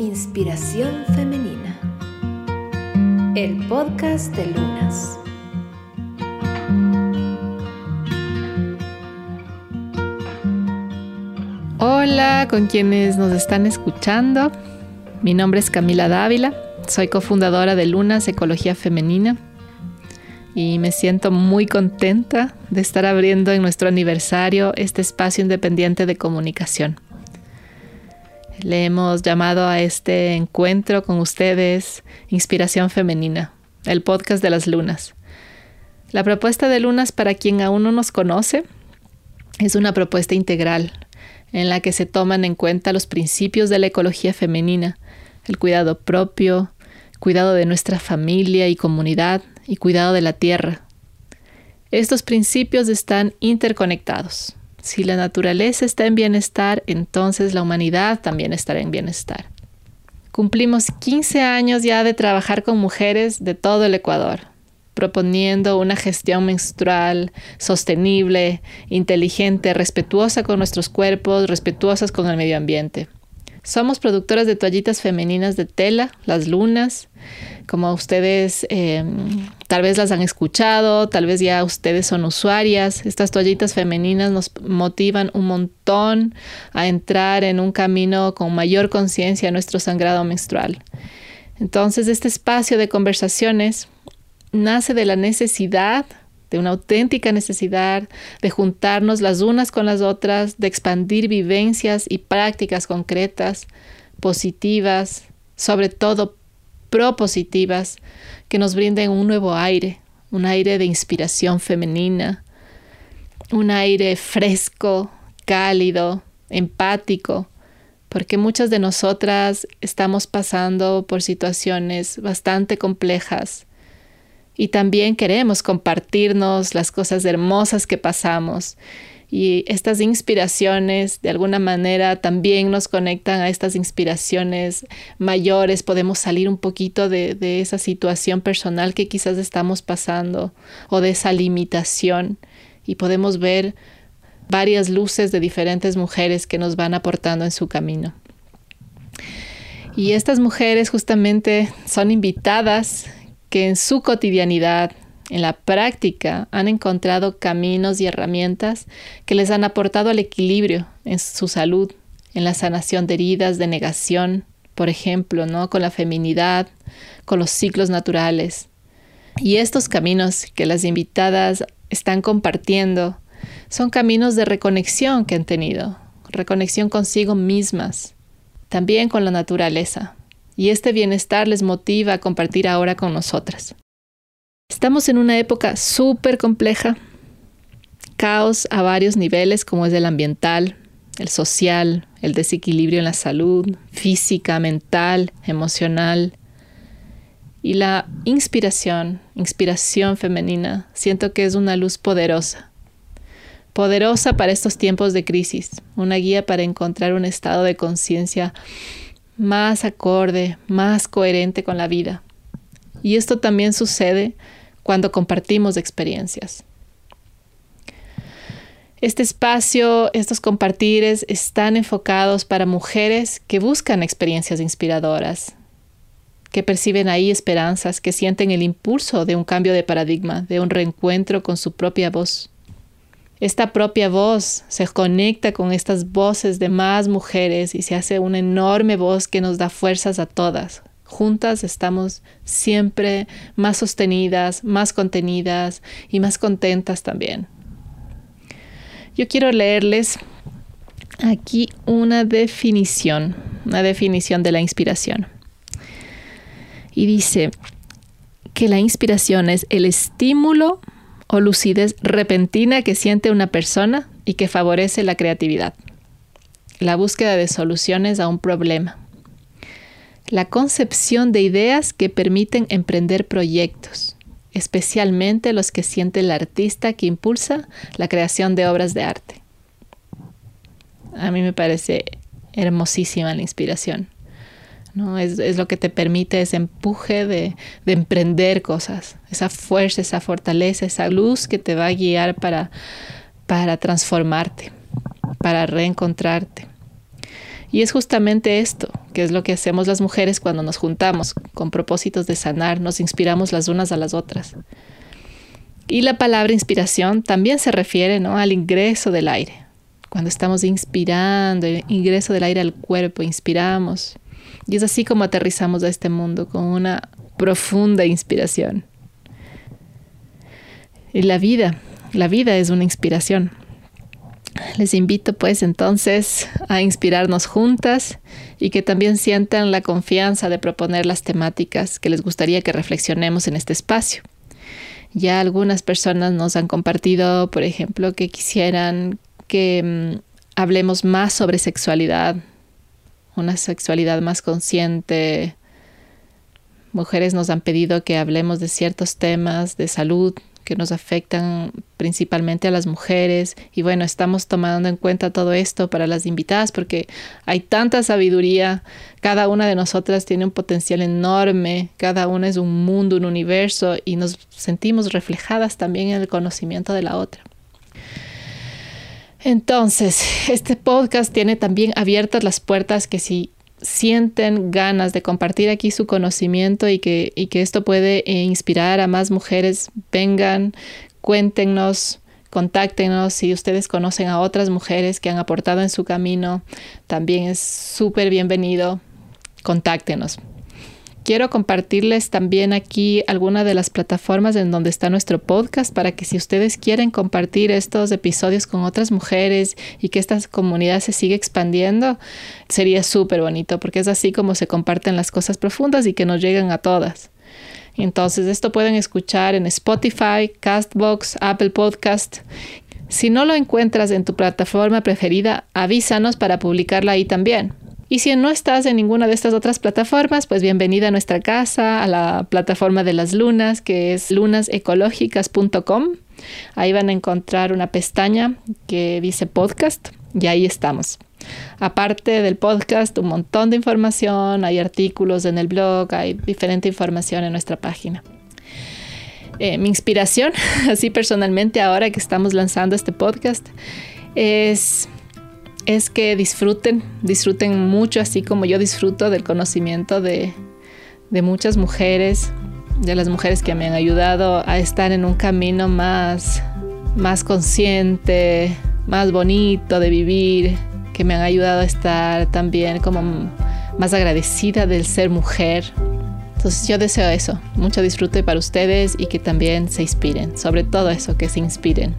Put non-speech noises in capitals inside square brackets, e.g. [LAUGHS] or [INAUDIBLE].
Inspiración Femenina. El podcast de Lunas. Hola con quienes nos están escuchando. Mi nombre es Camila Dávila. Soy cofundadora de Lunas Ecología Femenina y me siento muy contenta de estar abriendo en nuestro aniversario este espacio independiente de comunicación. Le hemos llamado a este encuentro con ustedes Inspiración Femenina, el podcast de las lunas. La propuesta de lunas, para quien aún no nos conoce, es una propuesta integral en la que se toman en cuenta los principios de la ecología femenina, el cuidado propio, cuidado de nuestra familia y comunidad y cuidado de la tierra. Estos principios están interconectados. Si la naturaleza está en bienestar, entonces la humanidad también estará en bienestar. Cumplimos 15 años ya de trabajar con mujeres de todo el Ecuador, proponiendo una gestión menstrual sostenible, inteligente, respetuosa con nuestros cuerpos, respetuosas con el medio ambiente. Somos productoras de toallitas femeninas de tela, las lunas, como ustedes em, tal vez las han escuchado, tal vez ya ustedes son usuarias. Estas toallitas femeninas nos motivan un montón a entrar en un camino con mayor conciencia a nuestro sangrado menstrual. Entonces, este espacio de conversaciones nace de la necesidad de una auténtica necesidad de juntarnos las unas con las otras, de expandir vivencias y prácticas concretas, positivas, sobre todo propositivas, que nos brinden un nuevo aire, un aire de inspiración femenina, un aire fresco, cálido, empático, porque muchas de nosotras estamos pasando por situaciones bastante complejas y también queremos compartirnos las cosas hermosas que pasamos. Y estas inspiraciones de alguna manera también nos conectan a estas inspiraciones mayores. Podemos salir un poquito de, de esa situación personal que quizás estamos pasando o de esa limitación y podemos ver varias luces de diferentes mujeres que nos van aportando en su camino. Y estas mujeres justamente son invitadas que en su cotidianidad, en la práctica, han encontrado caminos y herramientas que les han aportado el equilibrio en su salud, en la sanación de heridas, de negación, por ejemplo, ¿no? con la feminidad, con los ciclos naturales. Y estos caminos que las invitadas están compartiendo son caminos de reconexión que han tenido, reconexión consigo mismas, también con la naturaleza y este bienestar les motiva a compartir ahora con nosotras. Estamos en una época súper compleja, caos a varios niveles como es el ambiental, el social, el desequilibrio en la salud, física, mental, emocional. Y la inspiración, inspiración femenina, siento que es una luz poderosa. Poderosa para estos tiempos de crisis, una guía para encontrar un estado de conciencia más acorde, más coherente con la vida. Y esto también sucede cuando compartimos experiencias. Este espacio, estos compartires están enfocados para mujeres que buscan experiencias inspiradoras, que perciben ahí esperanzas, que sienten el impulso de un cambio de paradigma, de un reencuentro con su propia voz. Esta propia voz se conecta con estas voces de más mujeres y se hace una enorme voz que nos da fuerzas a todas. Juntas estamos siempre más sostenidas, más contenidas y más contentas también. Yo quiero leerles aquí una definición, una definición de la inspiración. Y dice que la inspiración es el estímulo o lucidez repentina que siente una persona y que favorece la creatividad, la búsqueda de soluciones a un problema, la concepción de ideas que permiten emprender proyectos, especialmente los que siente el artista que impulsa la creación de obras de arte. A mí me parece hermosísima la inspiración. ¿No? Es, lo que te permite ese empuje de, de, emprender cosas, esa fuerza, esa fortaleza, esa luz que te va a guiar para, para transformarte, para reencontrarte. Y es justamente esto, que es lo que hacemos las mujeres cuando nos juntamos con propósitos de sanar, nos inspiramos las unas a las otras. Y la palabra inspiración también se refiere ¿no? al ingreso del aire. Cuando estamos inspirando, el ingreso del aire al cuerpo, inspiramos. Y es así como aterrizamos a este mundo, con una profunda inspiración. Y la vida, la vida es una inspiración. Les invito pues entonces a inspirarnos juntas y que también sientan la confianza de proponer las temáticas que les gustaría que reflexionemos en este espacio. Ya algunas personas nos han compartido, por ejemplo, que quisieran que mm, hablemos más sobre sexualidad, una sexualidad más consciente. Mujeres nos han pedido que hablemos de ciertos temas de salud, que nos afectan principalmente a las mujeres. Y bueno, estamos tomando en cuenta todo esto para las invitadas porque hay tanta sabiduría. Cada una de nosotras tiene un potencial enorme. Cada una es un mundo, un universo y nos sentimos reflejadas también en el conocimiento de la otra. Entonces, este podcast tiene también abiertas las puertas que si sienten ganas de compartir aquí su conocimiento y que, y que esto puede eh, inspirar a más mujeres, vengan, cuéntenos, contáctenos. Si ustedes conocen a otras mujeres que han aportado en su camino, también es súper bienvenido. Contáctenos. Quiero compartirles también aquí algunas de las plataformas en donde está nuestro podcast para que si ustedes quieren compartir estos episodios con otras mujeres y que esta comunidad se siga expandiendo, sería súper bonito porque es así como se comparten las cosas profundas y que nos llegan a todas. Entonces esto pueden escuchar en Spotify, Castbox, Apple Podcast. Si no lo encuentras en tu plataforma preferida, avísanos para publicarla ahí también. Y si no estás en ninguna de estas otras plataformas, pues bienvenida a nuestra casa, a la plataforma de las lunas, que es lunasecológicas.com. Ahí van a encontrar una pestaña que dice podcast y ahí estamos. Aparte del podcast, un montón de información, hay artículos en el blog, hay diferente información en nuestra página. Eh, mi inspiración, [LAUGHS] así personalmente, ahora que estamos lanzando este podcast, es es que disfruten, disfruten mucho, así como yo disfruto del conocimiento de, muchas mujeres, de las mujeres que me han ayudado a estar en un camino más, más consciente, más bonito de vivir, que me han ayudado a estar también como más agradecida del ser mujer. Entonces yo deseo eso, mucho disfrute para ustedes y que también se inspiren, sobre todo eso, que se inspiren.